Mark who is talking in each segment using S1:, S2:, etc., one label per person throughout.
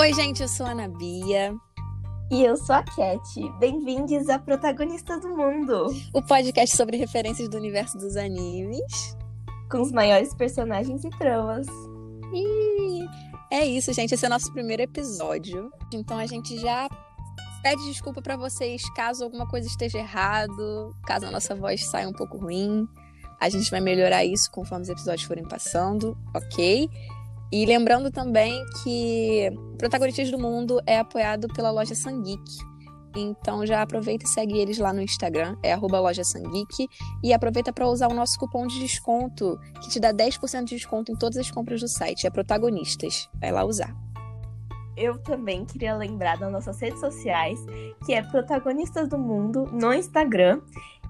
S1: Oi, gente, eu sou a Ana Bia.
S2: E eu sou a Cat. Bem-vindos a Protagonistas do Mundo.
S1: O podcast sobre referências do universo dos animes.
S2: Com os maiores personagens e tramas.
S1: E é isso, gente. Esse é o nosso primeiro episódio. Então a gente já pede desculpa para vocês caso alguma coisa esteja errado, caso a nossa voz saia um pouco ruim. A gente vai melhorar isso conforme os episódios forem passando, ok? E lembrando também que Protagonistas do Mundo é apoiado pela loja Sangeek. Então já aproveita e segue eles lá no Instagram, é loja e aproveita para usar o nosso cupom de desconto, que te dá 10% de desconto em todas as compras do site, é Protagonistas. Vai lá usar.
S2: Eu também queria lembrar das nossas redes sociais, que é Protagonistas do Mundo no Instagram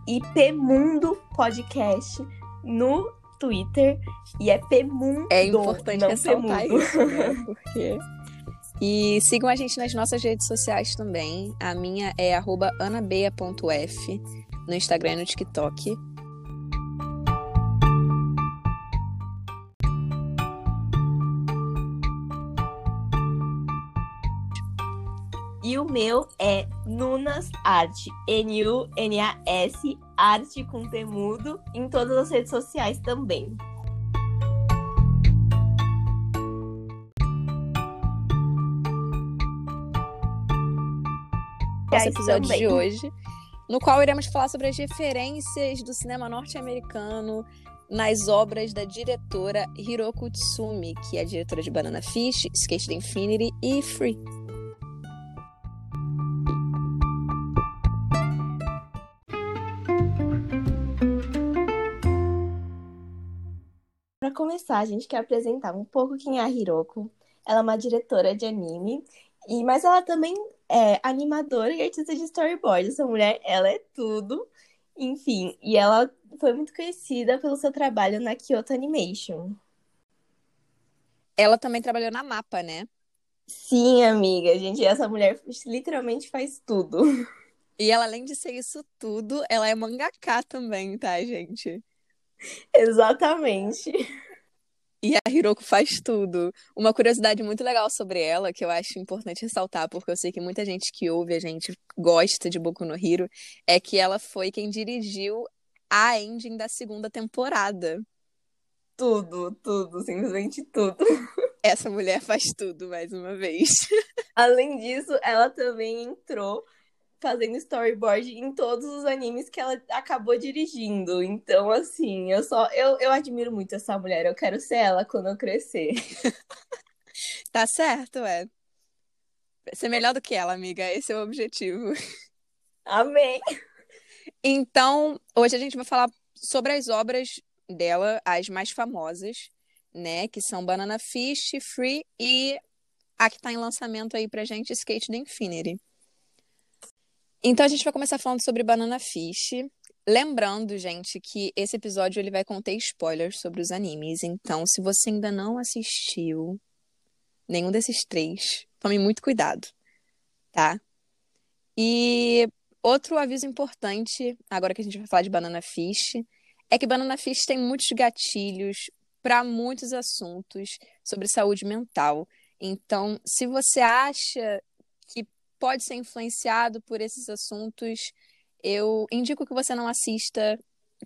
S2: e Pmundo Podcast no Twitter e é Pmundo.
S1: É importante ressaltar Pemundo. isso, né? Porque... E sigam a gente nas nossas redes sociais também. A minha é anabeia.f no Instagram e no TikTok.
S2: E o meu é Nunas Arte. N-U-N-A-S Arte com Temudo em todas as redes sociais também.
S1: Nosso episódio também. de hoje, no qual iremos falar sobre as referências do cinema norte-americano nas obras da diretora Hiroko Tsumi, que é a diretora de Banana Fish, Skate the Infinity e Free.
S2: Começar, a gente quer apresentar um pouco quem é a Hiroko. Ela é uma diretora de anime, e mas ela também é animadora e artista de storyboard. Essa mulher, ela é tudo. Enfim, e ela foi muito conhecida pelo seu trabalho na Kyoto Animation.
S1: Ela também trabalhou na Mapa, né?
S2: Sim, amiga, gente, essa mulher literalmente faz tudo.
S1: E ela, além de ser isso tudo, ela é mangaká também, tá, gente?
S2: Exatamente.
S1: E a Hiroko faz tudo. Uma curiosidade muito legal sobre ela, que eu acho importante ressaltar, porque eu sei que muita gente que ouve a gente gosta de Boku no Hero, é que ela foi quem dirigiu a ending da segunda temporada.
S2: Tudo, tudo, simplesmente tudo.
S1: Essa mulher faz tudo, mais uma vez.
S2: Além disso, ela também entrou fazendo storyboard em todos os animes que ela acabou dirigindo. Então, assim, eu só eu, eu admiro muito essa mulher. Eu quero ser ela quando eu crescer.
S1: tá certo, é. Ser melhor do que ela, amiga. Esse é o objetivo.
S2: Amém.
S1: Então, hoje a gente vai falar sobre as obras dela, as mais famosas, né? Que são Banana Fish, Free e a que tá em lançamento aí pra gente, Skate the Infinity. Então a gente vai começar falando sobre Banana Fish. Lembrando, gente, que esse episódio ele vai conter spoilers sobre os animes. Então, se você ainda não assistiu nenhum desses três, tome muito cuidado, tá? E outro aviso importante, agora que a gente vai falar de Banana Fish, é que Banana Fish tem muitos gatilhos para muitos assuntos sobre saúde mental. Então, se você acha pode ser influenciado por esses assuntos, eu indico que você não assista,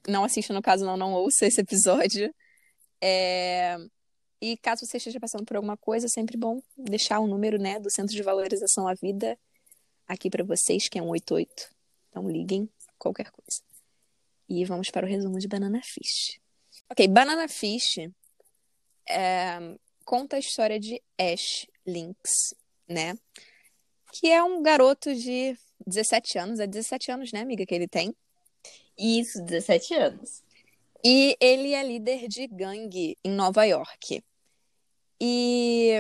S1: não assista no caso, não, não ouça esse episódio. É... E caso você esteja passando por alguma coisa, é sempre bom deixar o número né, do Centro de Valorização à Vida aqui para vocês, que é 188. Então liguem, qualquer coisa. E vamos para o resumo de Banana Fish. Ok, Banana Fish é... conta a história de Ash Lynx, né? Que é um garoto de 17 anos. É 17 anos, né, amiga, que ele tem?
S2: Isso, 17 anos.
S1: E ele é líder de gangue em Nova York. E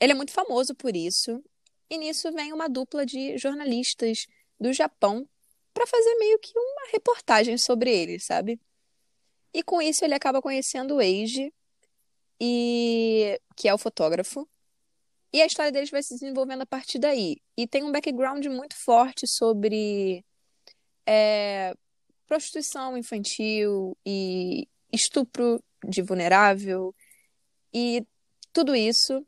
S1: ele é muito famoso por isso. E nisso vem uma dupla de jornalistas do Japão para fazer meio que uma reportagem sobre ele, sabe? E com isso ele acaba conhecendo o Eiji, e que é o fotógrafo, e a história deles vai se desenvolvendo a partir daí. E tem um background muito forte sobre é, prostituição infantil e estupro de vulnerável. E tudo isso,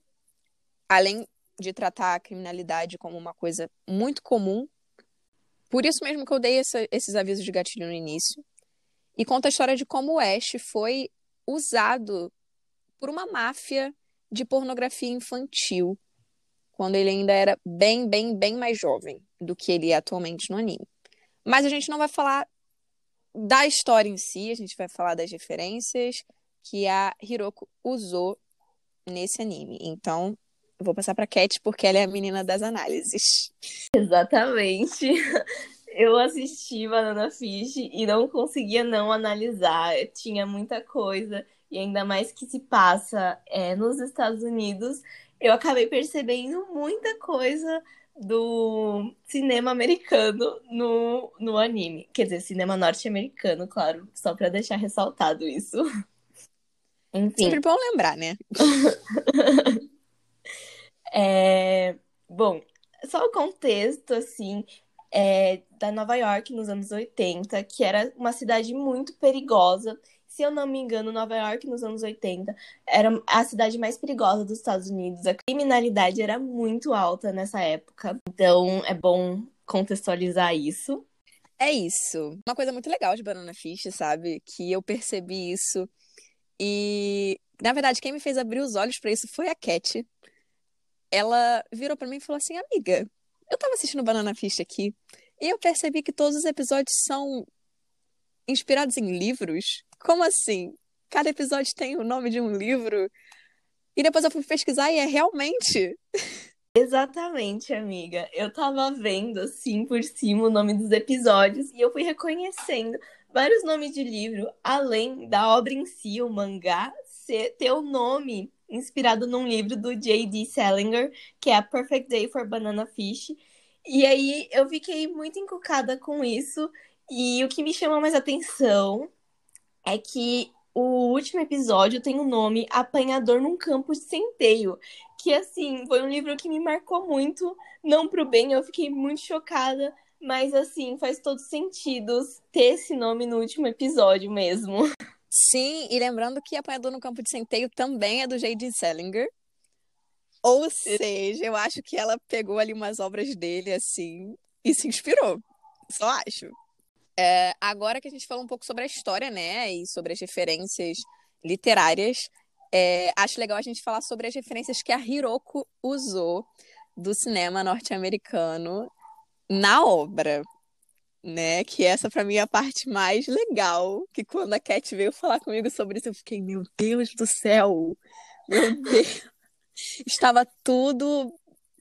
S1: além de tratar a criminalidade como uma coisa muito comum. Por isso mesmo que eu dei essa, esses avisos de gatilho no início. E conta a história de como o Ash foi usado por uma máfia de pornografia infantil quando ele ainda era bem, bem, bem mais jovem do que ele é atualmente no anime. Mas a gente não vai falar da história em si, a gente vai falar das referências que a Hiroko usou nesse anime. Então, eu vou passar para Cat porque ela é a menina das análises.
S2: Exatamente. Eu assisti Banana Fish e não conseguia não analisar. Tinha muita coisa e ainda mais que se passa é, nos Estados Unidos, eu acabei percebendo muita coisa do cinema americano no, no anime. Quer dizer, cinema norte-americano, claro, só para deixar ressaltado isso.
S1: Enfim. Sempre bom lembrar, né?
S2: é, bom, só o contexto, assim, é, da Nova York nos anos 80, que era uma cidade muito perigosa se eu não me engano, Nova York nos anos 80 era a cidade mais perigosa dos Estados Unidos. A criminalidade era muito alta nessa época. Então é bom contextualizar isso.
S1: É isso. Uma coisa muito legal de Banana Fish, sabe? Que eu percebi isso. E, na verdade, quem me fez abrir os olhos para isso foi a Cat. Ela virou para mim e falou assim: Amiga, eu tava assistindo Banana Fish aqui e eu percebi que todos os episódios são inspirados em livros. Como assim? Cada episódio tem o nome de um livro. E depois eu fui pesquisar e é realmente.
S2: Exatamente, amiga. Eu tava vendo assim por cima o nome dos episódios e eu fui reconhecendo vários nomes de livro, além da obra em si, o mangá, ser, ter o nome inspirado num livro do J.D. Salinger, que é A Perfect Day for Banana Fish. E aí eu fiquei muito encucada com isso. E o que me chama mais atenção é que o último episódio tem o nome Apanhador num Campo de Centeio. Que, assim, foi um livro que me marcou muito. Não pro bem, eu fiquei muito chocada. Mas, assim, faz todo sentido ter esse nome no último episódio mesmo.
S1: Sim, e lembrando que Apanhador no Campo de Centeio também é do J.D. Salinger. Ou seja, eu acho que ela pegou ali umas obras dele, assim, e se inspirou. Só acho. É, agora que a gente falou um pouco sobre a história, né, e sobre as referências literárias, é, acho legal a gente falar sobre as referências que a Hiroko usou do cinema norte-americano na obra, né? Que essa para mim é a parte mais legal, que quando a Cat veio falar comigo sobre isso, eu fiquei, meu Deus do céu. Meu Deus. Estava tudo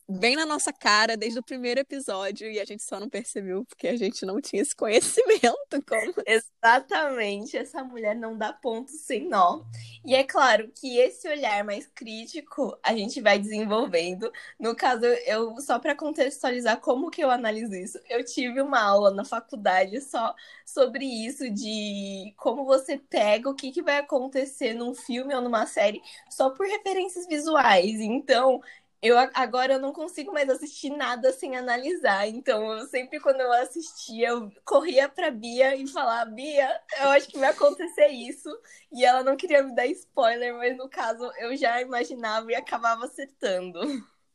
S1: bem na nossa cara desde o primeiro episódio e a gente só não percebeu porque a gente não tinha esse conhecimento. Como...
S2: Exatamente, essa mulher não dá ponto sem nó. E é claro que esse olhar mais crítico a gente vai desenvolvendo. No caso, eu só para contextualizar como que eu analiso isso, eu tive uma aula na faculdade só sobre isso de como você pega o que, que vai acontecer num filme ou numa série só por referências visuais. Então, eu agora eu não consigo mais assistir nada sem analisar. Então, eu sempre quando eu assistia, eu corria pra Bia e falava, Bia, eu acho que vai acontecer isso. E ela não queria me dar spoiler, mas no caso eu já imaginava e acabava acertando.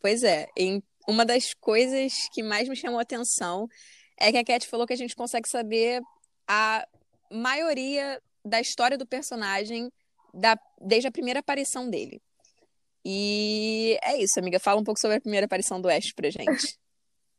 S1: Pois é, uma das coisas que mais me chamou a atenção é que a Cat falou que a gente consegue saber a maioria da história do personagem da, desde a primeira aparição dele. E é isso, amiga. Fala um pouco sobre a primeira aparição do Ash pra gente.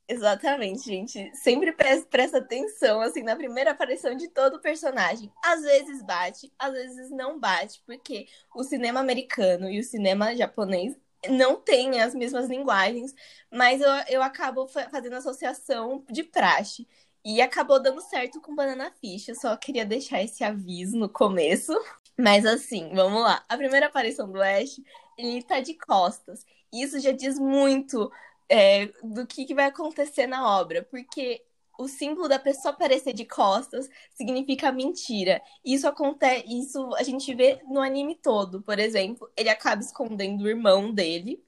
S2: Exatamente, gente. Sempre presta atenção, assim, na primeira aparição de todo personagem. Às vezes bate, às vezes não bate, porque o cinema americano e o cinema japonês não têm as mesmas linguagens, mas eu, eu acabo fazendo associação de praxe. E acabou dando certo com Banana Fish. Eu só queria deixar esse aviso no começo. Mas assim, vamos lá. A primeira aparição do Ash ele tá de costas. Isso já diz muito é, do que, que vai acontecer na obra, porque o símbolo da pessoa aparecer de costas significa mentira. Isso acontece, isso a gente vê no anime todo. Por exemplo, ele acaba escondendo o irmão dele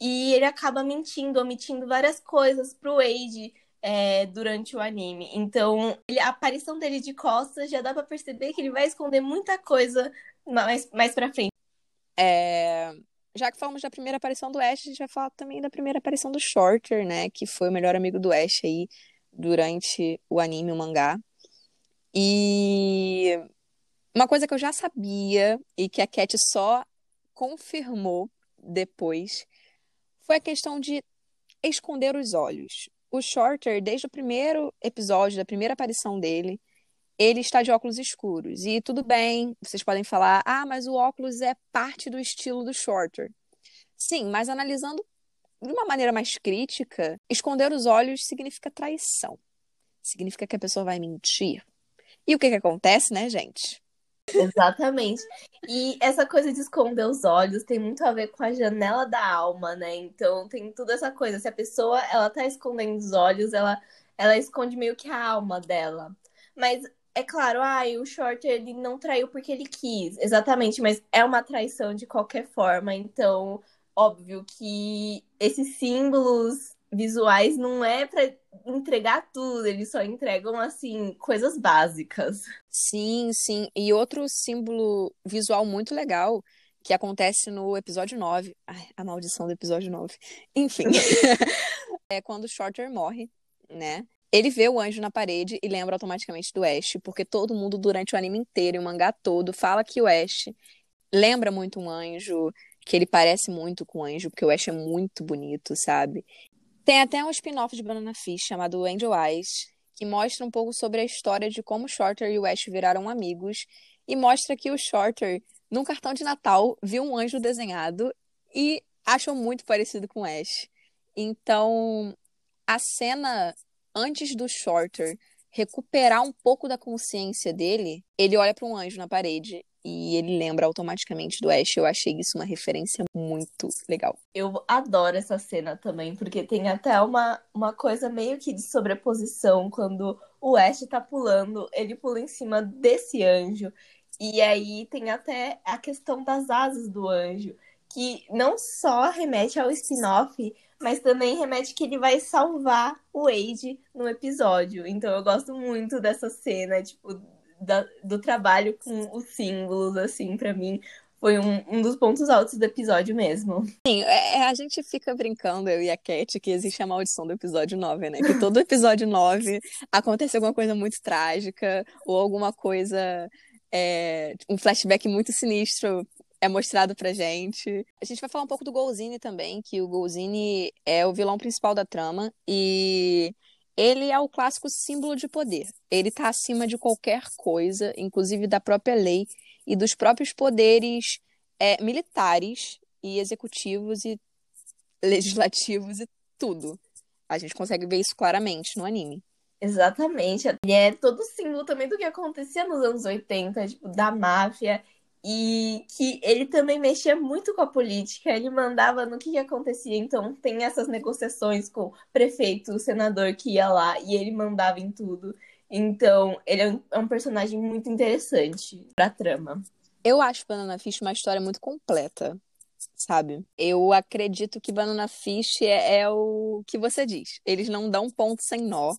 S2: e ele acaba mentindo, omitindo várias coisas pro Wade é, durante o anime. Então, ele, a aparição dele de costas já dá para perceber que ele vai esconder muita coisa mais, mais pra frente.
S1: É... já que falamos da primeira aparição do Ash, a gente vai falar também da primeira aparição do Shorter, né? Que foi o melhor amigo do Ash aí durante o anime, o mangá. E uma coisa que eu já sabia e que a Cat só confirmou depois foi a questão de esconder os olhos. O Shorter, desde o primeiro episódio, da primeira aparição dele, ele está de óculos escuros. E tudo bem, vocês podem falar, ah, mas o óculos é parte do estilo do Shorter. Sim, mas analisando de uma maneira mais crítica, esconder os olhos significa traição. Significa que a pessoa vai mentir. E o que que acontece, né, gente?
S2: Exatamente. E essa coisa de esconder os olhos tem muito a ver com a janela da alma, né? Então tem toda essa coisa. Se a pessoa ela tá escondendo os olhos, ela, ela esconde meio que a alma dela. Mas é claro, ah, o Shorter ele não traiu porque ele quis, exatamente, mas é uma traição de qualquer forma, então óbvio que esses símbolos visuais não é para entregar tudo, eles só entregam assim coisas básicas.
S1: Sim, sim. E outro símbolo visual muito legal que acontece no episódio 9. Ai, a maldição do episódio 9. Enfim. é quando o Shorter morre, né? Ele vê o anjo na parede e lembra automaticamente do Ash, porque todo mundo durante o anime inteiro o mangá todo fala que o Ash lembra muito um anjo, que ele parece muito com o anjo, porque o Ash é muito bonito, sabe? Tem até um spin-off de Banana Fish chamado Angel Eyes, que mostra um pouco sobre a história de como Shorter e o Ash viraram amigos e mostra que o Shorter, num cartão de Natal, viu um anjo desenhado e achou muito parecido com o Ash. Então, a cena antes do Shorter recuperar um pouco da consciência dele, ele olha para um anjo na parede e ele lembra automaticamente do Ash. Eu achei isso uma referência muito legal.
S2: Eu adoro essa cena também, porque tem até uma, uma coisa meio que de sobreposição quando o Ash tá pulando, ele pula em cima desse anjo. E aí tem até a questão das asas do anjo, que não só remete ao spin-off, mas também remete que ele vai salvar o Wade no episódio. Então eu gosto muito dessa cena, tipo, da, do trabalho com os símbolos, assim, para mim. Foi um, um dos pontos altos do episódio mesmo.
S1: Sim, é, é, a gente fica brincando, eu e a Cat, que existe a maldição do episódio 9, né? Que todo episódio 9 acontece alguma coisa muito trágica ou alguma coisa. É, um flashback muito sinistro é mostrado pra gente. A gente vai falar um pouco do Golzini também, que o Golzini é o vilão principal da trama e ele é o clássico símbolo de poder. Ele tá acima de qualquer coisa, inclusive da própria lei e dos próprios poderes é, militares e executivos e legislativos e tudo. A gente consegue ver isso claramente no anime.
S2: Exatamente. E é todo símbolo também do que acontecia nos anos 80, tipo, da máfia e que ele também mexia muito com a política, ele mandava no que, que acontecia. Então, tem essas negociações com o prefeito, o senador que ia lá e ele mandava em tudo. Então, ele é um, é um personagem muito interessante pra trama.
S1: Eu acho Banana Fish uma história muito completa, sabe? Eu acredito que Banana Fish é, é o que você diz. Eles não dão ponto sem nó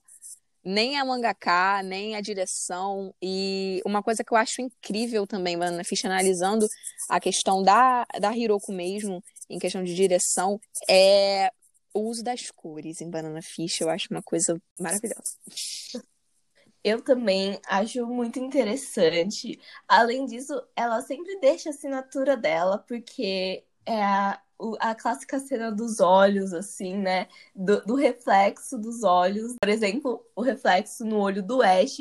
S1: nem a mangaka, nem a direção. E uma coisa que eu acho incrível também, Banana Fish, analisando a questão da, da Hiroko mesmo, em questão de direção, é o uso das cores em Banana Fish. Eu acho uma coisa maravilhosa.
S2: Eu também acho muito interessante. Além disso, ela sempre deixa a assinatura dela, porque é a, a clássica cena dos olhos, assim, né? Do, do, reflexo dos olhos. Por exemplo, o reflexo no olho do Ash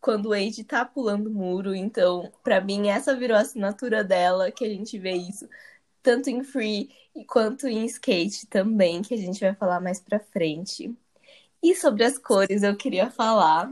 S2: quando o Wade tá pulando o muro. Então, para mim, essa virou a assinatura dela, que a gente vê isso tanto em Free quanto em Skate também, que a gente vai falar mais pra frente. E sobre as cores, eu queria falar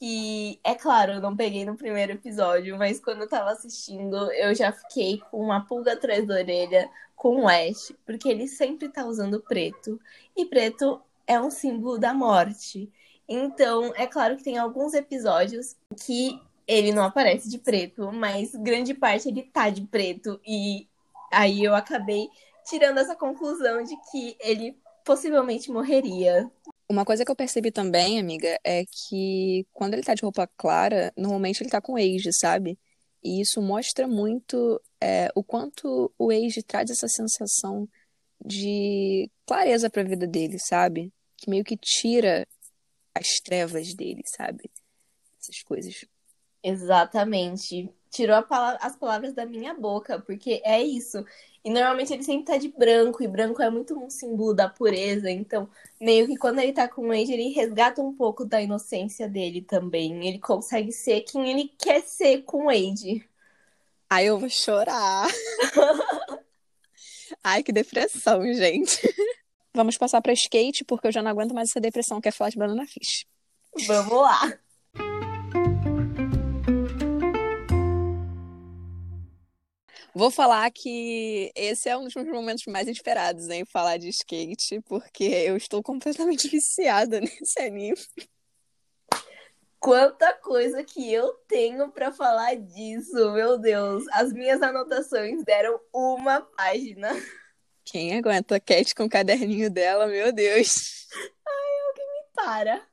S2: que, é claro, eu não peguei no primeiro episódio, mas quando eu tava assistindo, eu já fiquei com uma pulga atrás da orelha com o Ash, porque ele sempre tá usando preto. E preto é um símbolo da morte. Então, é claro que tem alguns episódios que ele não aparece de preto, mas grande parte ele tá de preto. E aí eu acabei tirando essa conclusão de que ele possivelmente morreria.
S1: Uma coisa que eu percebi também, amiga, é que quando ele tá de roupa clara, normalmente ele tá com age, sabe? E isso mostra muito é, o quanto o Age traz essa sensação de clareza para a vida dele, sabe? Que meio que tira as trevas dele, sabe? Essas coisas.
S2: Exatamente. Tirou as palavras da minha boca, porque é isso. E normalmente ele sempre tá de branco, e branco é muito um símbolo da pureza. Então, meio que quando ele tá com o Age, ele resgata um pouco da inocência dele também. Ele consegue ser quem ele quer ser com o Age.
S1: Ai, eu vou chorar. Ai, que depressão, gente. Vamos passar pra skate, porque eu já não aguento mais essa depressão que é falar de Banana Fish.
S2: Vamos lá.
S1: Vou falar que esse é um dos meus momentos mais esperados em falar de skate, porque eu estou completamente viciada nesse anime.
S2: Quanta coisa que eu tenho para falar disso, meu Deus. As minhas anotações deram uma página.
S1: Quem aguenta a Cat com o caderninho dela, meu Deus.
S2: Ai, alguém me para.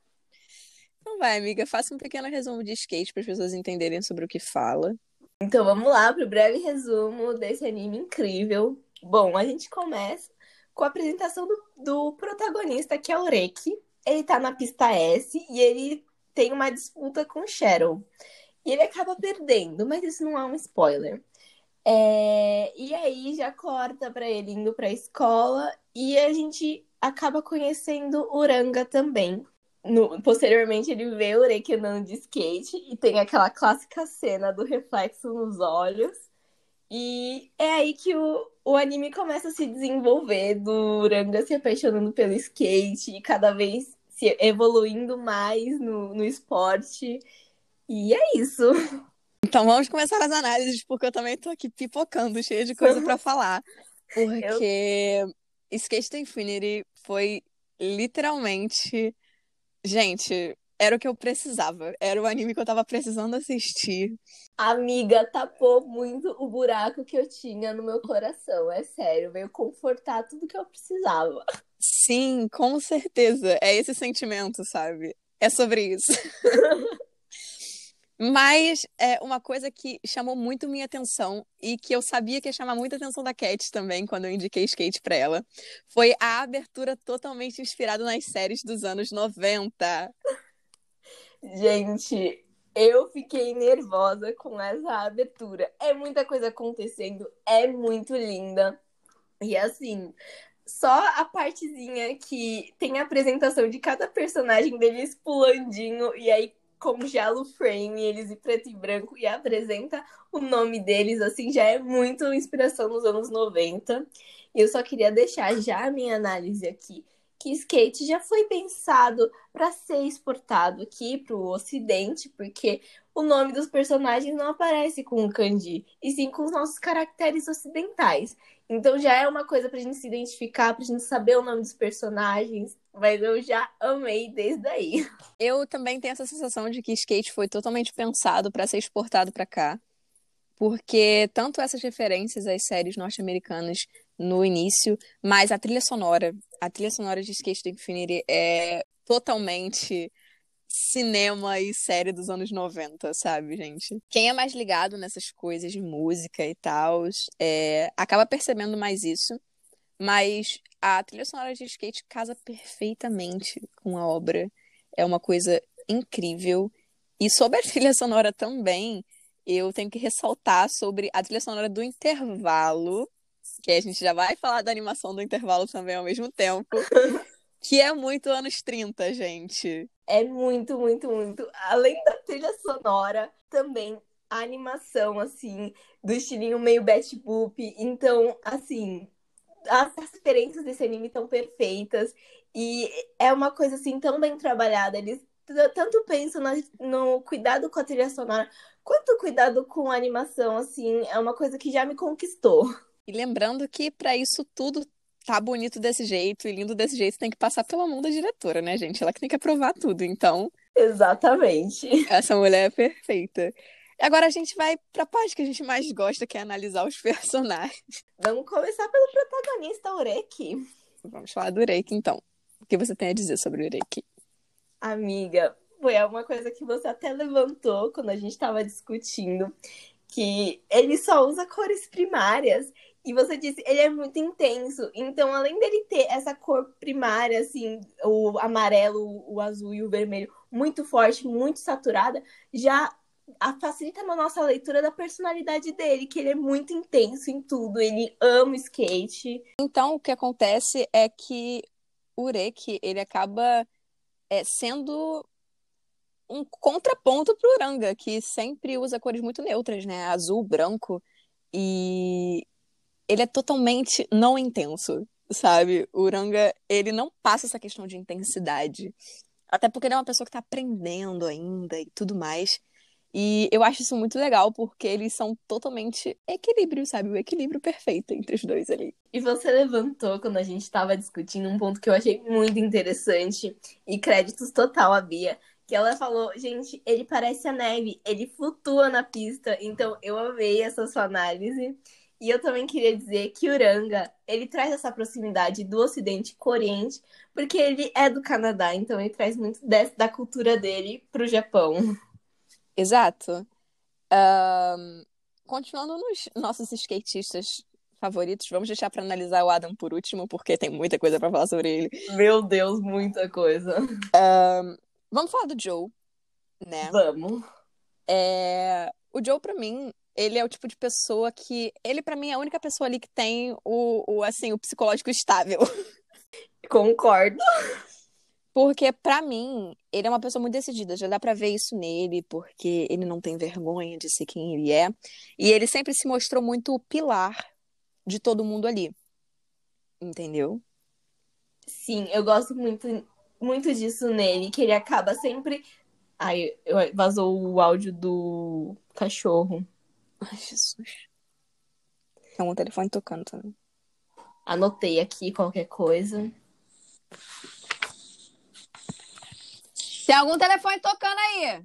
S1: Então vai, amiga, faça um pequeno resumo de skate para as pessoas entenderem sobre o que fala.
S2: Então vamos lá para o breve resumo desse anime incrível. Bom, a gente começa com a apresentação do, do protagonista, que é o Reki. Ele tá na pista S e ele tem uma disputa com Shadow. E ele acaba perdendo, mas isso não é um spoiler. É... E aí já corta para ele indo para a escola e a gente acaba conhecendo Uranga também. No... posteriormente ele vê o Ureki andando de skate e tem aquela clássica cena do reflexo nos olhos. E é aí que o, o anime começa a se desenvolver, do Uranga se apaixonando pelo skate e cada vez se evoluindo mais no, no esporte. E é isso.
S1: Então vamos começar as análises, porque eu também tô aqui pipocando, cheia de coisa para falar. Porque eu... Skate to Infinity foi literalmente. Gente, era o que eu precisava. Era o anime que eu tava precisando assistir.
S2: Amiga, tapou muito o buraco que eu tinha no meu coração. É sério, veio confortar tudo que eu precisava.
S1: Sim, com certeza. É esse sentimento, sabe? É sobre isso. Mas é uma coisa que chamou muito minha atenção e que eu sabia que ia chamar muita atenção da Cat também quando eu indiquei skate para ela, foi a abertura totalmente inspirada nas séries dos anos 90.
S2: Gente, eu fiquei nervosa com essa abertura. É muita coisa acontecendo, é muito linda. E assim, só a partezinha que tem a apresentação de cada personagem deles pulandinho e aí congela o frame, eles em preto e branco e apresenta o nome deles, assim, já é muito inspiração nos anos 90. E eu só queria deixar já a minha análise aqui, que skate já foi pensado para ser exportado aqui para o ocidente, porque o nome dos personagens não aparece com o kanji, e sim com os nossos caracteres ocidentais. Então já é uma coisa pra gente se identificar, pra gente saber o nome dos personagens. Mas eu já amei desde aí.
S1: Eu também tenho essa sensação de que skate foi totalmente pensado para ser exportado para cá. Porque tanto essas referências às séries norte-americanas no início, mas a trilha sonora, a trilha sonora de Skate to Infinity é totalmente cinema e série dos anos 90, sabe, gente? Quem é mais ligado nessas coisas de música e tal, é, acaba percebendo mais isso, mas a trilha sonora de skate casa perfeitamente com a obra. É uma coisa incrível. E sobre a trilha sonora também, eu tenho que ressaltar sobre a trilha sonora do intervalo, que a gente já vai falar da animação do intervalo também ao mesmo tempo. Que é muito anos 30, gente.
S2: É muito, muito, muito. Além da trilha sonora, também a animação, assim, do estilinho meio Bat Boop. Então, assim, as referências desse anime estão perfeitas. E é uma coisa, assim, tão bem trabalhada. Eles tanto pensam no cuidado com a trilha sonora, quanto cuidado com a animação, assim, é uma coisa que já me conquistou.
S1: E lembrando que para isso tudo tá bonito desse jeito e lindo desse jeito, tem que passar pela mão da diretora, né, gente? Ela que tem que aprovar tudo, então.
S2: Exatamente.
S1: Essa mulher é perfeita. Agora a gente vai pra parte que a gente mais gosta, que é analisar os personagens.
S2: Vamos começar pelo protagonista, Ureki.
S1: Vamos falar do Ureki, então. O que você tem a dizer sobre o Ureki?
S2: Amiga, foi uma coisa que você até levantou quando a gente estava discutindo. que ele só usa cores primárias. E você disse, ele é muito intenso. Então, além dele ter essa cor primária, assim, o amarelo, o azul e o vermelho, muito forte, muito saturada, já facilita na nossa leitura da personalidade dele, que ele é muito intenso em tudo, ele ama skate.
S1: Então, o que acontece é que o Ureki, ele acaba é, sendo um contraponto pro Uranga, que sempre usa cores muito neutras, né? Azul, branco, e ele é totalmente não intenso, sabe? O Uranga, ele não passa essa questão de intensidade. Até porque ele é uma pessoa que tá aprendendo ainda e tudo mais. E eu acho isso muito legal, porque eles são totalmente equilíbrio, sabe? O equilíbrio perfeito entre os dois ali.
S2: E você levantou, quando a gente estava discutindo, um ponto que eu achei muito interessante, e créditos total à Bia, que ela falou, gente, ele parece a neve, ele flutua na pista. Então eu amei essa sua análise. E eu também queria dizer que Uranga, ele traz essa proximidade do Ocidente com o Oriente, porque ele é do Canadá, então ele traz muito da cultura dele pro Japão.
S1: Exato. Um, continuando nos nossos skatistas favoritos, vamos deixar para analisar o Adam por último, porque tem muita coisa para falar sobre ele.
S2: Meu Deus, muita coisa.
S1: Um, vamos falar do Joe, né?
S2: Vamos.
S1: É, o Joe, para mim, ele é o tipo de pessoa que. Ele, para mim, é a única pessoa ali que tem o, o assim, o psicológico estável.
S2: Concordo.
S1: Porque, para mim, ele é uma pessoa muito decidida. Já dá pra ver isso nele, porque ele não tem vergonha de ser quem ele é. E ele sempre se mostrou muito o pilar de todo mundo ali. Entendeu?
S2: Sim, eu gosto muito, muito disso nele, que ele acaba sempre. Ai, vazou o áudio do cachorro.
S1: Ai, Jesus. Tem um telefone tocando também.
S2: Anotei aqui qualquer coisa.
S1: Tem algum telefone tocando aí?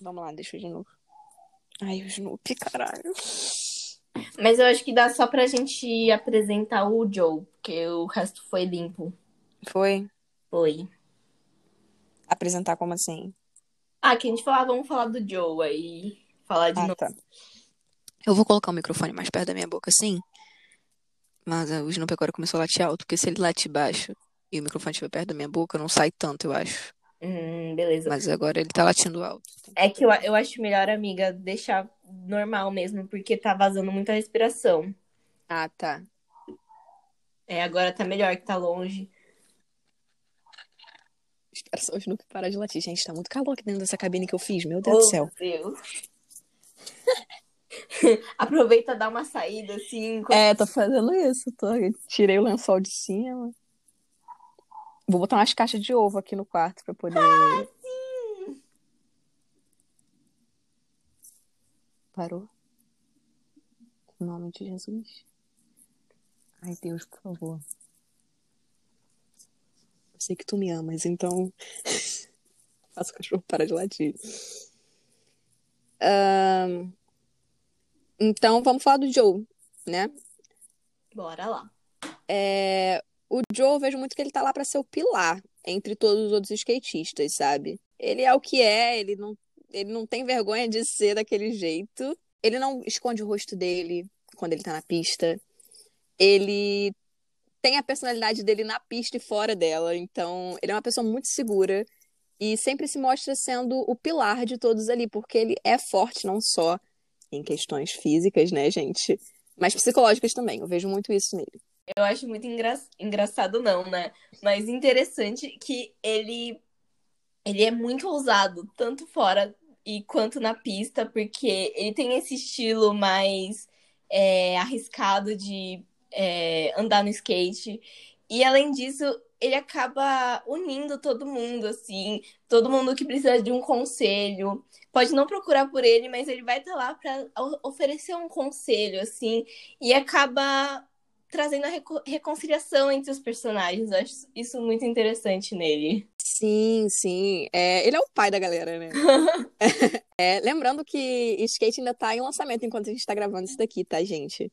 S1: Vamos lá, deixa eu de novo. Ai, o Snoopy, caralho.
S2: Mas eu acho que dá só pra gente apresentar o Joe, porque o resto foi limpo.
S1: Foi?
S2: Foi.
S1: Apresentar como assim?
S2: Ah, que a gente falar, vamos falar do Joe aí. Falar de ah, novo. Tá.
S1: Eu vou colocar o microfone mais perto da minha boca, assim. Mas o Snoopy agora começou a latir alto, porque se ele late baixo e o microfone estiver perto da minha boca, não sai tanto, eu acho.
S2: Hum, beleza.
S1: Mas agora ele tá latindo alto.
S2: É que eu, eu acho melhor, amiga, deixar normal mesmo, porque tá vazando muita respiração.
S1: Ah, tá.
S2: É, agora tá melhor que tá longe.
S1: Só o Snoopy parar de latir. Gente, tá muito calor aqui dentro dessa cabine que eu fiz. Meu Deus oh, do céu.
S2: Meu Deus. Aproveita dar uma saída, assim.
S1: É, tô fazendo isso. Tô... Tirei o lençol de cima. Vou botar umas caixas de ovo aqui no quarto pra poder.
S2: Ah, sim!
S1: Parou? Em nome de Jesus. Ai, Deus, por favor. Sei que tu me amas, então. Faça o cachorro parar de latir. Então, vamos falar do Joe, né?
S2: Bora lá.
S1: É, o Joe, eu vejo muito que ele tá lá para ser o pilar entre todos os outros skatistas, sabe? Ele é o que é, ele não, ele não tem vergonha de ser daquele jeito. Ele não esconde o rosto dele quando ele tá na pista. Ele tem a personalidade dele na pista e fora dela. Então, ele é uma pessoa muito segura e sempre se mostra sendo o pilar de todos ali, porque ele é forte não só em questões físicas, né, gente? Mas psicológicas também. Eu vejo muito isso nele.
S2: Eu acho muito engra... engraçado, não, né? Mas interessante que ele ele é muito ousado, tanto fora e quanto na pista, porque ele tem esse estilo mais é, arriscado de é, andar no skate. E além disso, ele acaba unindo todo mundo, assim, todo mundo que precisa de um conselho. Pode não procurar por ele, mas ele vai estar lá para oferecer um conselho, assim, e acaba trazendo a reconciliação entre os personagens. Eu acho isso muito interessante nele.
S1: Sim, sim. É, ele é o pai da galera, né? é, lembrando que Skate ainda tá em lançamento enquanto a gente tá gravando isso daqui, tá, gente?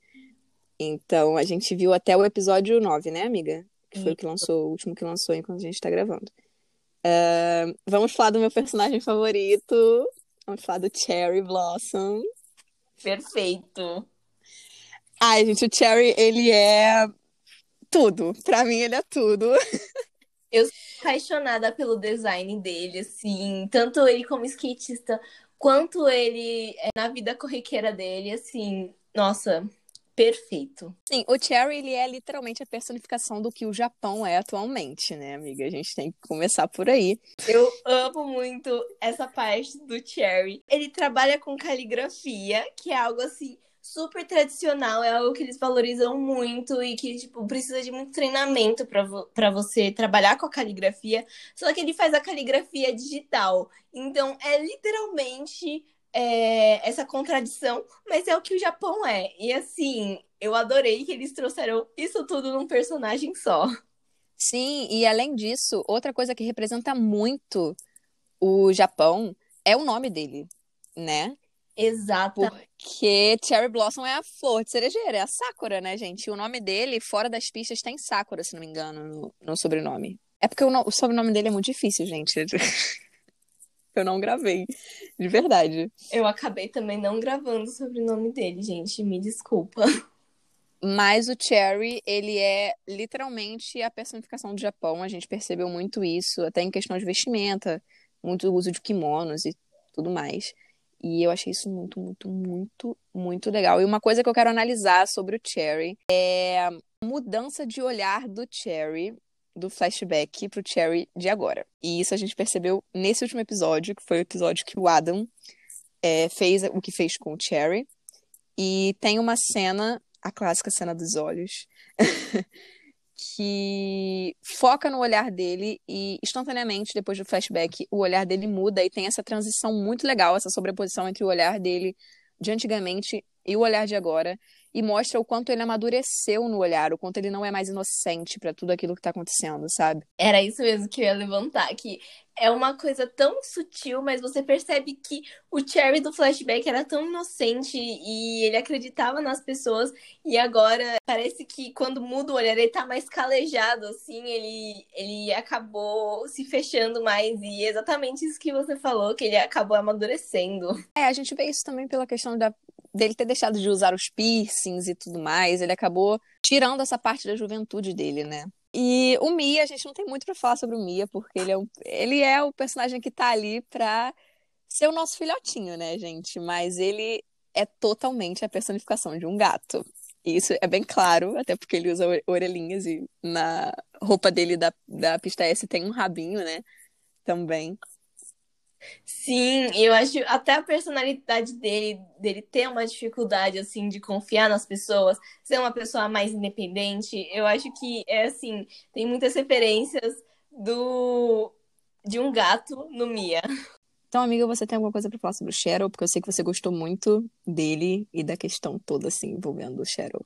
S1: Então, a gente viu até o episódio 9, né, amiga? Que foi o que lançou, o último que lançou enquanto a gente tá gravando. Uh, vamos falar do meu personagem favorito. Vamos falar do Cherry Blossom.
S2: Perfeito.
S1: Ai, gente, o Cherry, ele é tudo. Pra mim, ele é tudo.
S2: Eu sou apaixonada pelo design dele, assim, tanto ele como skatista, quanto ele é na vida corriqueira dele, assim, nossa, perfeito.
S1: Sim, o Cherry, ele é literalmente a personificação do que o Japão é atualmente, né, amiga? A gente tem que começar por aí.
S2: Eu amo muito essa parte do Cherry. Ele trabalha com caligrafia, que é algo assim super tradicional, é algo que eles valorizam muito e que, tipo, precisa de muito treinamento para vo você trabalhar com a caligrafia. Só que ele faz a caligrafia digital. Então, é literalmente é, essa contradição, mas é o que o Japão é. E assim, eu adorei que eles trouxeram isso tudo num personagem só.
S1: Sim, e além disso, outra coisa que representa muito o Japão é o nome dele, né?
S2: Exato.
S1: Porque Cherry Blossom é a flor de cerejeira, é a Sakura, né, gente? E o nome dele, fora das pistas, tem Sakura, se não me engano, no, no sobrenome. É porque o, no, o, sobrenome dele é muito difícil, gente. Eu não gravei, de verdade.
S2: Eu acabei também não gravando o sobrenome dele, gente, me desculpa.
S1: Mas o Cherry, ele é literalmente a personificação do Japão. A gente percebeu muito isso, até em questão de vestimenta, muito uso de kimonos e tudo mais. E eu achei isso muito, muito, muito, muito legal. E uma coisa que eu quero analisar sobre o Cherry é a mudança de olhar do Cherry do flashback pro Cherry de agora. E isso a gente percebeu nesse último episódio, que foi o episódio que o Adam é, fez o que fez com o Cherry. E tem uma cena, a clássica cena dos olhos, que foca no olhar dele e instantaneamente, depois do flashback, o olhar dele muda e tem essa transição muito legal, essa sobreposição entre o olhar dele de antigamente e o olhar de agora e mostra o quanto ele amadureceu no olhar, o quanto ele não é mais inocente para tudo aquilo que tá acontecendo, sabe?
S2: Era isso mesmo que eu ia levantar, que é uma coisa tão sutil, mas você percebe que o Cherry do flashback era tão inocente e ele acreditava nas pessoas e agora parece que quando muda o olhar ele tá mais calejado, assim, ele, ele acabou se fechando mais e é exatamente isso que você falou, que ele acabou amadurecendo.
S1: É, a gente vê isso também pela questão da dele ter deixado de usar os piercings e tudo mais, ele acabou tirando essa parte da juventude dele, né? E o Mia, a gente não tem muito para falar sobre o Mia, porque ele é, um, ele é o personagem que tá ali pra ser o nosso filhotinho, né, gente? Mas ele é totalmente a personificação de um gato. E isso é bem claro, até porque ele usa orelhinhas e na roupa dele da, da pista S tem um rabinho, né? Também.
S2: Sim, eu acho até a personalidade dele, dele ter uma dificuldade assim de confiar nas pessoas, ser uma pessoa mais independente, eu acho que é assim, tem muitas referências do de um gato no Mia.
S1: Então, amiga, você tem alguma coisa para falar sobre o Cheryl? Porque eu sei que você gostou muito dele e da questão toda assim envolvendo o Cheryl.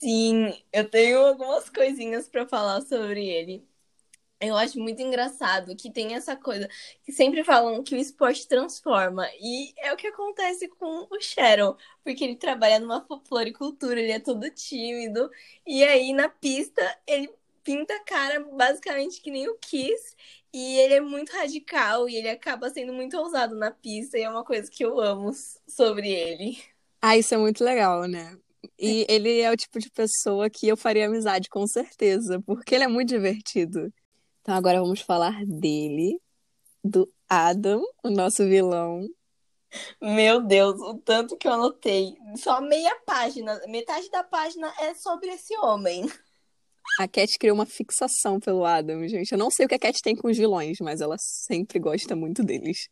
S2: Sim, eu tenho algumas coisinhas para falar sobre ele. Eu acho muito engraçado que tem essa coisa que sempre falam que o esporte transforma. E é o que acontece com o Cheryl, porque ele trabalha numa floricultura, ele é todo tímido. E aí na pista ele pinta a cara basicamente que nem o Kiss. E ele é muito radical e ele acaba sendo muito ousado na pista. E é uma coisa que eu amo sobre ele.
S1: Ah, isso é muito legal, né? E ele é o tipo de pessoa que eu faria amizade, com certeza, porque ele é muito divertido. Então agora vamos falar dele, do Adam, o nosso vilão.
S2: Meu Deus, o tanto que eu anotei. Só meia página, metade da página é sobre esse homem.
S1: A Cat criou uma fixação pelo Adam, gente. Eu não sei o que a Cat tem com os vilões, mas ela sempre gosta muito deles.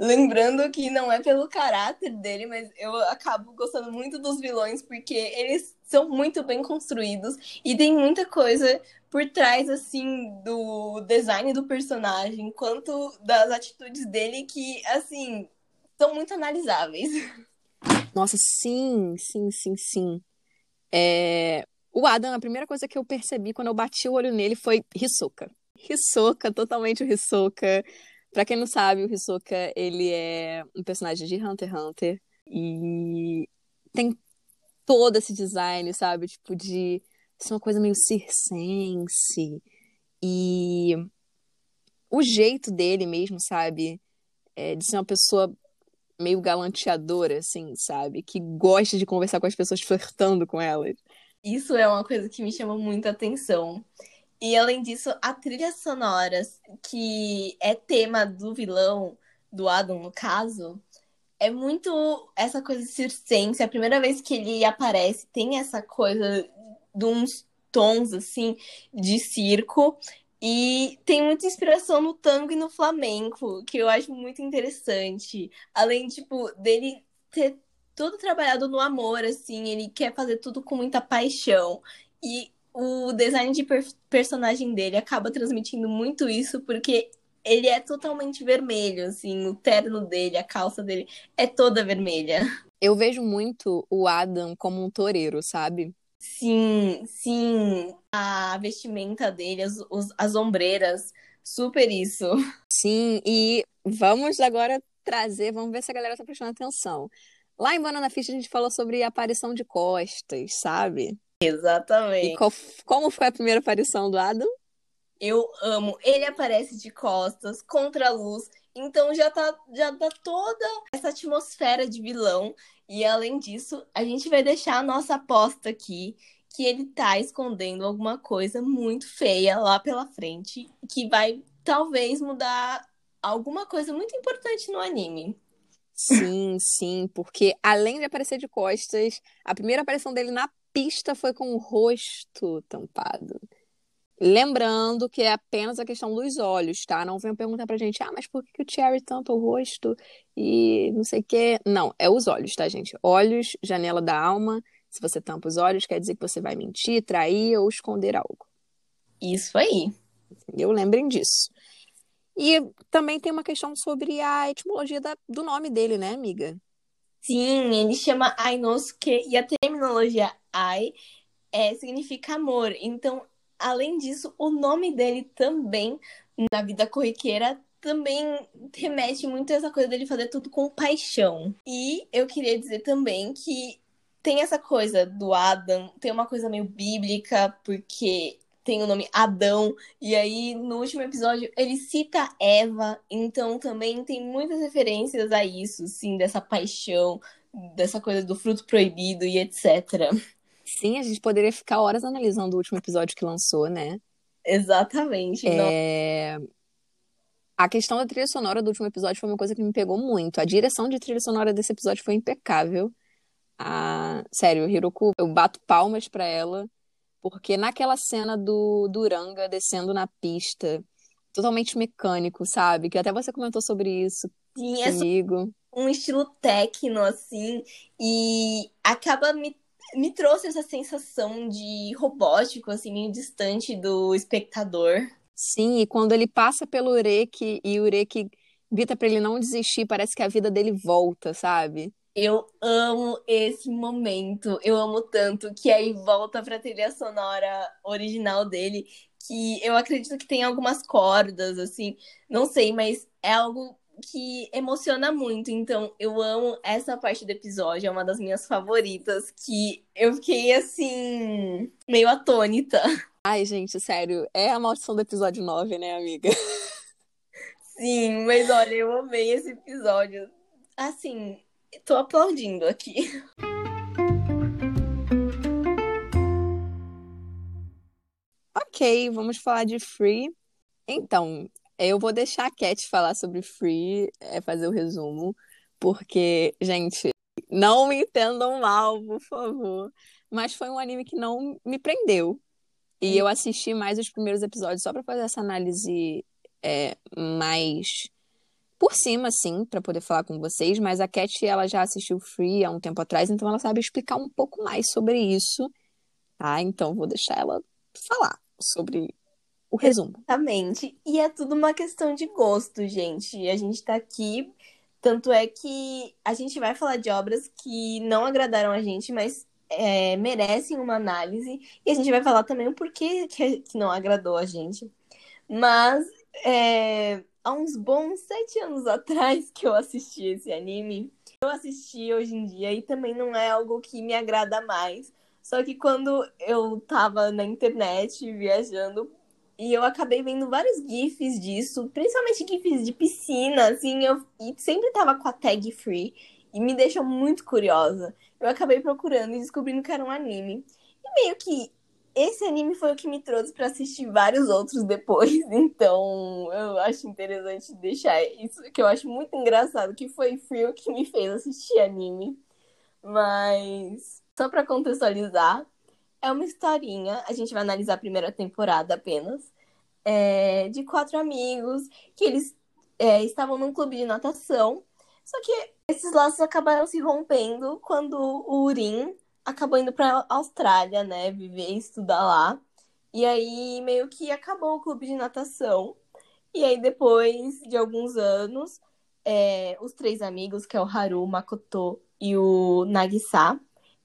S2: Lembrando que não é pelo caráter dele, mas eu acabo gostando muito dos vilões porque eles são muito bem construídos e tem muita coisa por trás assim do design do personagem, quanto das atitudes dele que assim são muito analisáveis.
S1: Nossa, sim, sim, sim, sim. É... O Adam, a primeira coisa que eu percebi quando eu bati o olho nele foi Hisoka. Hisoka, totalmente o Hisoka. Pra quem não sabe, o Hisoka, ele é um personagem de Hunter x Hunter. E tem todo esse design, sabe? Tipo, de ser uma coisa meio circense. E o jeito dele mesmo, sabe? É, de ser uma pessoa meio galanteadora, assim, sabe? Que gosta de conversar com as pessoas flertando com elas.
S2: Isso é uma coisa que me chama muita atenção. E além disso, a trilha sonora, que é tema do vilão, do Adam, no caso, é muito essa coisa circense. A primeira vez que ele aparece, tem essa coisa de uns tons, assim, de circo. E tem muita inspiração no tango e no flamenco, que eu acho muito interessante. Além, tipo, dele ter tudo trabalhado no amor, assim, ele quer fazer tudo com muita paixão. E o design de per personagem dele acaba transmitindo muito isso, porque ele é totalmente vermelho, assim, o terno dele, a calça dele é toda vermelha.
S1: Eu vejo muito o Adam como um toureiro, sabe?
S2: Sim, sim. A vestimenta dele, as, os, as ombreiras, super isso.
S1: Sim, e vamos agora trazer, vamos ver se a galera tá prestando atenção. Lá em Banana Fish a gente falou sobre a aparição de costas, sabe?
S2: Exatamente.
S1: E qual, como foi a primeira aparição do Adam?
S2: Eu amo. Ele aparece de costas, contra a luz. Então já tá, já dá toda essa atmosfera de vilão. E além disso, a gente vai deixar a nossa aposta aqui que ele tá escondendo alguma coisa muito feia lá pela frente, que vai talvez mudar alguma coisa muito importante no anime.
S1: Sim, sim, porque além de aparecer de costas, a primeira aparição dele na pista foi com o rosto tampado. Lembrando que é apenas a questão dos olhos, tá? Não venham perguntar pra gente, ah, mas por que, o Cherry tampa o rosto e não sei o quê? Não, é os olhos, tá, gente? Olhos, janela da alma. Se você tampa os olhos, quer dizer que você vai mentir, trair ou esconder algo.
S2: Isso aí.
S1: Entendeu? Lembrem disso. E também tem uma questão sobre a etimologia da, do nome dele, né, amiga?
S2: Sim, ele chama Ainosuke e a terminologia Ai é, significa amor. Então, além disso, o nome dele também, na vida corriqueira, também remete muito a essa coisa dele fazer tudo com paixão. E eu queria dizer também que tem essa coisa do Adam, tem uma coisa meio bíblica, porque tem o nome Adão, e aí no último episódio ele cita Eva, então também tem muitas referências a isso, sim, dessa paixão, dessa coisa do fruto proibido e etc.
S1: Sim, a gente poderia ficar horas analisando o último episódio que lançou, né?
S2: Exatamente.
S1: É... A questão da trilha sonora do último episódio foi uma coisa que me pegou muito. A direção de trilha sonora desse episódio foi impecável. Ah, sério, Hiroko, eu bato palmas para ela, porque naquela cena do Duranga descendo na pista, totalmente mecânico, sabe? Que até você comentou sobre isso Sim, é comigo.
S2: É um estilo techno, assim, e acaba me me trouxe essa sensação de robótico, assim, meio distante do espectador.
S1: Sim, e quando ele passa pelo Urek e o Urek grita para ele não desistir, parece que a vida dele volta, sabe?
S2: Eu amo esse momento, eu amo tanto que aí volta pra trilha sonora original dele, que eu acredito que tem algumas cordas, assim, não sei, mas é algo que emociona muito. Então, eu amo essa parte do episódio, é uma das minhas favoritas, que eu fiquei assim, meio atônita.
S1: Ai, gente, sério, é a maldição do episódio 9, né, amiga?
S2: Sim, mas olha, eu amei esse episódio. Assim, tô aplaudindo aqui.
S1: Ok, vamos falar de Free. Então, eu vou deixar a Cat falar sobre Free, é, fazer o resumo, porque, gente, não me entendam mal, por favor. Mas foi um anime que não me prendeu. E eu assisti mais os primeiros episódios só para fazer essa análise é, mais por cima, assim, para poder falar com vocês. Mas a Cat, ela já assistiu Free há um tempo atrás, então ela sabe explicar um pouco mais sobre isso. Tá? Então vou deixar ela falar sobre o resumo.
S2: Exatamente. E é tudo uma questão de gosto, gente. A gente tá aqui. Tanto é que a gente vai falar de obras que não agradaram a gente, mas é, merecem uma análise. E a gente vai falar também o porquê que não agradou a gente. Mas é, há uns bons sete anos atrás que eu assisti esse anime. Eu assisti hoje em dia e também não é algo que me agrada mais. Só que quando eu tava na internet viajando E eu acabei vendo vários GIFs disso, principalmente GIFs de piscina, assim, eu e sempre tava com a tag free e me deixou muito curiosa. Eu acabei procurando e descobrindo que era um anime. E meio que esse anime foi o que me trouxe para assistir vários outros depois, então eu acho interessante deixar isso, que eu acho muito engraçado, que foi Frio que me fez assistir anime. Mas, só para contextualizar, é uma historinha, a gente vai analisar a primeira temporada apenas, é, de quatro amigos que eles é, estavam num clube de natação, só que esses laços acabaram se rompendo quando o Urim acabou indo pra Austrália, né? Viver e estudar lá. E aí meio que acabou o clube de natação. E aí, depois de alguns anos, é, os três amigos, que é o Haru, o Makoto e o Nagisa,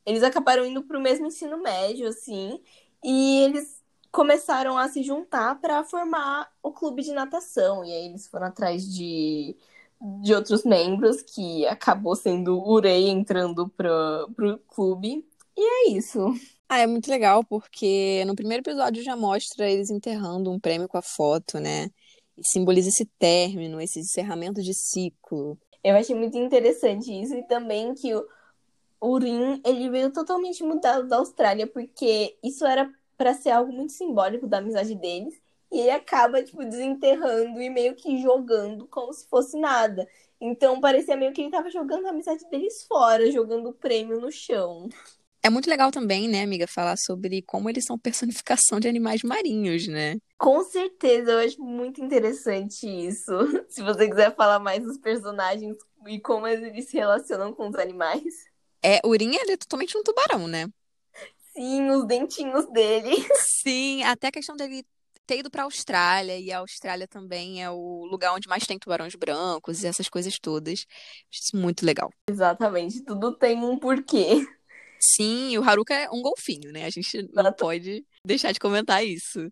S2: eles acabaram indo pro mesmo ensino médio, assim, e eles começaram a se juntar para formar o clube de natação. E aí eles foram atrás de, de outros membros, que acabou sendo o Urei entrando pro, pro clube. E é isso.
S1: Ah, é muito legal, porque no primeiro episódio já mostra eles enterrando um prêmio com a foto, né? E simboliza esse término, esse encerramento de ciclo.
S2: Eu achei muito interessante isso, e também que o Urim, ele veio totalmente mudado da Austrália, porque isso era para ser algo muito simbólico da amizade deles, e ele acaba, tipo, desenterrando e meio que jogando como se fosse nada. Então parecia meio que ele tava jogando a amizade deles fora, jogando o prêmio no chão.
S1: É muito legal também, né, amiga, falar sobre como eles são personificação de animais marinhos, né?
S2: Com certeza, eu acho muito interessante isso. Se você quiser falar mais dos personagens e como eles se relacionam com os animais.
S1: É, Urim ele é totalmente um tubarão, né?
S2: Sim, os dentinhos dele.
S1: Sim, até a questão dele ter ido para a Austrália, e a Austrália também é o lugar onde mais tem tubarões brancos e essas coisas todas. Acho isso muito legal.
S2: Exatamente, tudo tem um porquê.
S1: Sim, o Haruka é um golfinho, né? A gente não pode deixar de comentar isso.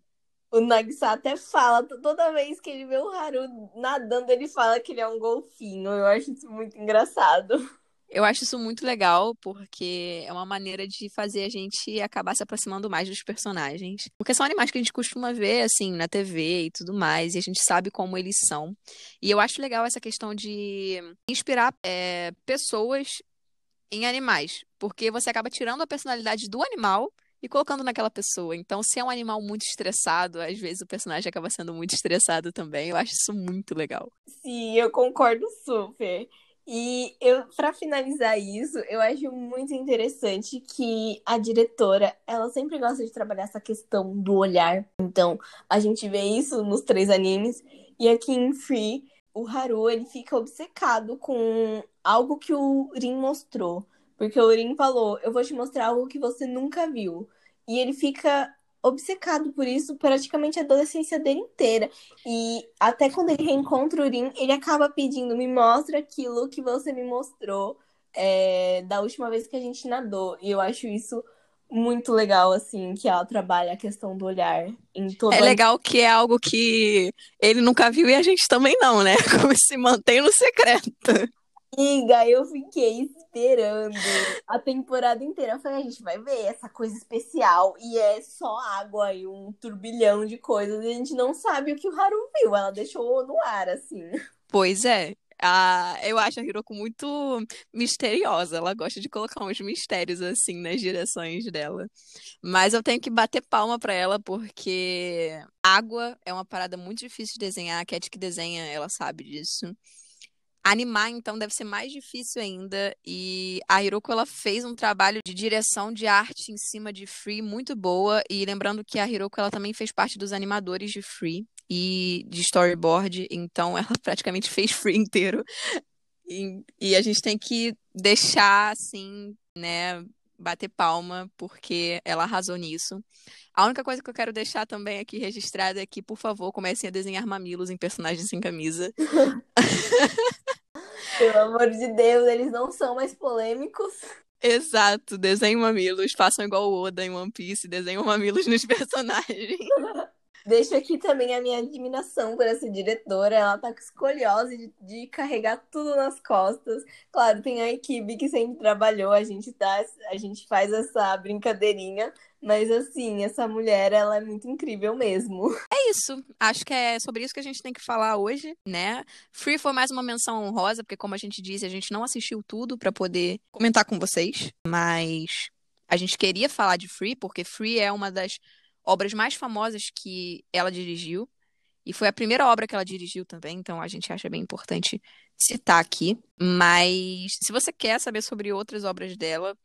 S2: O Nagisa até fala, toda vez que ele vê o Haru nadando, ele fala que ele é um golfinho. Eu acho isso muito engraçado.
S1: Eu acho isso muito legal, porque é uma maneira de fazer a gente acabar se aproximando mais dos personagens. Porque são animais que a gente costuma ver, assim, na TV e tudo mais, e a gente sabe como eles são. E eu acho legal essa questão de inspirar é, pessoas em animais, porque você acaba tirando a personalidade do animal e colocando naquela pessoa. Então, se é um animal muito estressado, às vezes o personagem acaba sendo muito estressado também. Eu acho isso muito legal.
S2: Sim, eu concordo super. E eu, para finalizar isso, eu acho muito interessante que a diretora, ela sempre gosta de trabalhar essa questão do olhar. Então, a gente vê isso nos três animes e aqui em Free, o Haru, ele fica obcecado com algo que o Rin mostrou. Porque o Rin falou: Eu vou te mostrar algo que você nunca viu. E ele fica obcecado por isso praticamente a adolescência dele inteira. E até quando ele reencontra o Rin, ele acaba pedindo: Me mostra aquilo que você me mostrou é, da última vez que a gente nadou. E eu acho isso muito legal, assim, que ela trabalha a questão do olhar em todo
S1: É legal que é algo que ele nunca viu e a gente também não, né? Como se mantém no secreto.
S2: Amiga, eu fiquei esperando a temporada inteira. Eu falei, a gente vai ver essa coisa especial. E é só água e um turbilhão de coisas. E a gente não sabe o que o Haru viu. Ela deixou no ar, assim.
S1: Pois é. A, eu acho a Hiroko muito misteriosa. Ela gosta de colocar uns mistérios assim nas direções dela. Mas eu tenho que bater palma pra ela porque água é uma parada muito difícil de desenhar. A Cat que desenha, ela sabe disso. Animar, então, deve ser mais difícil ainda. E a Hiroko, ela fez um trabalho de direção de arte em cima de Free muito boa. E lembrando que a Hiroko, ela também fez parte dos animadores de Free e de storyboard. Então, ela praticamente fez Free inteiro. E, e a gente tem que deixar, assim, né, bater palma, porque ela arrasou nisso. A única coisa que eu quero deixar também aqui registrada é que, por favor, comecem a desenhar mamilos em personagens sem camisa.
S2: Pelo amor de Deus, eles não são mais polêmicos.
S1: Exato, desenhem mamilos, façam igual o Oda em One Piece, desenhem mamilos nos personagens.
S2: Deixo aqui também a minha admiração por essa diretora. Ela tá com escoliose de, de, carregar tudo nas costas. Claro, tem a equipe que sempre trabalhou, a gente tá, a gente faz essa brincadeirinha, mas assim, essa mulher, ela é muito incrível mesmo.
S1: É isso. Acho que é sobre isso que a gente tem que falar hoje, né? Free foi mais uma menção honrosa, porque como a gente disse, a gente não assistiu tudo para poder comentar com vocês, mas a gente queria falar de Free porque Free é uma das obras mais famosas que ela dirigiu. E foi a primeira obra que ela dirigiu também, então a gente acha bem importante citar aqui. Mas se você quer saber sobre outras obras dela,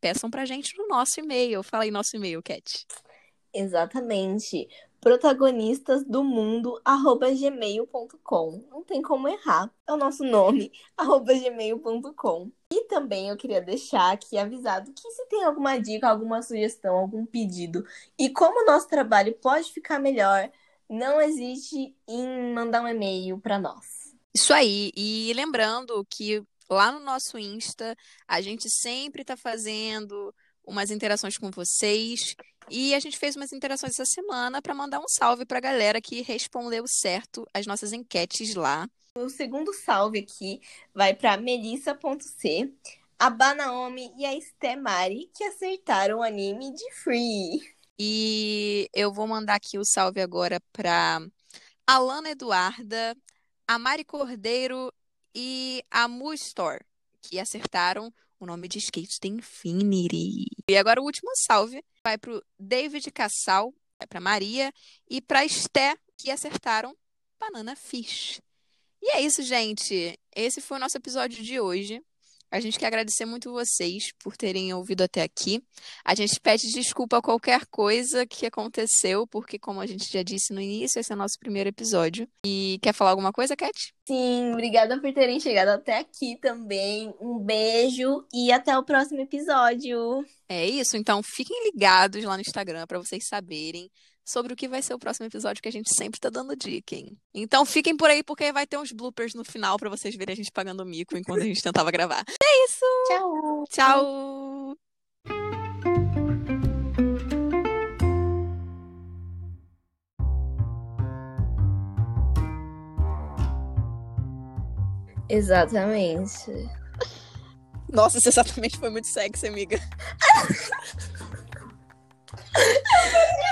S1: peçam pra gente no nosso e-mail. Fala aí nosso e-mail, Cat.
S2: Exatamente. Protagonistas do mundo, arroba gmail.com. Não tem como errar. É o nosso nome, arroba gmail.com. E também eu queria deixar aqui avisado que se tem alguma dica, alguma sugestão, algum pedido e como o nosso trabalho pode ficar melhor, não hesite em mandar um e-mail para nós.
S1: Isso aí. E lembrando que lá no nosso Insta a gente sempre está fazendo umas interações com vocês. E a gente fez umas interações essa semana para mandar um salve para a galera que respondeu certo as nossas enquetes lá.
S2: O segundo salve aqui vai para Melissa.c, a Banaomi e a Estemari, que acertaram o anime de Free.
S1: E eu vou mandar aqui o salve agora para Alana Eduarda, a Mari Cordeiro e a Mu Store, que acertaram o nome de skate tem Infinity. E agora o último salve vai para o David Cassal, vai para Maria e para Esté, que acertaram Banana Fish. E é isso, gente. Esse foi o nosso episódio de hoje. A gente quer agradecer muito vocês por terem ouvido até aqui. A gente pede desculpa a qualquer coisa que aconteceu, porque, como a gente já disse no início, esse é o nosso primeiro episódio. E quer falar alguma coisa, Cat?
S2: Sim, obrigada por terem chegado até aqui também. Um beijo e até o próximo episódio.
S1: É isso, então fiquem ligados lá no Instagram para vocês saberem sobre o que vai ser o próximo episódio que a gente sempre tá dando dica, hein? Então fiquem por aí porque vai ter uns bloopers no final para vocês verem a gente pagando mico enquanto a gente tentava gravar. É isso!
S2: Tchau!
S1: Tchau!
S2: Exatamente.
S1: Nossa, isso exatamente foi muito sexy, amiga.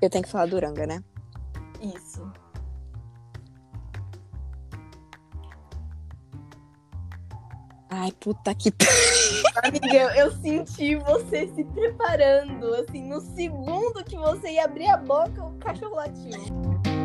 S1: Eu tenho que falar Duranga, né?
S2: Isso.
S1: Ai, puta que
S2: Amiga, eu senti você se preparando. Assim, no segundo que você ia abrir a boca, o cachorro latiu.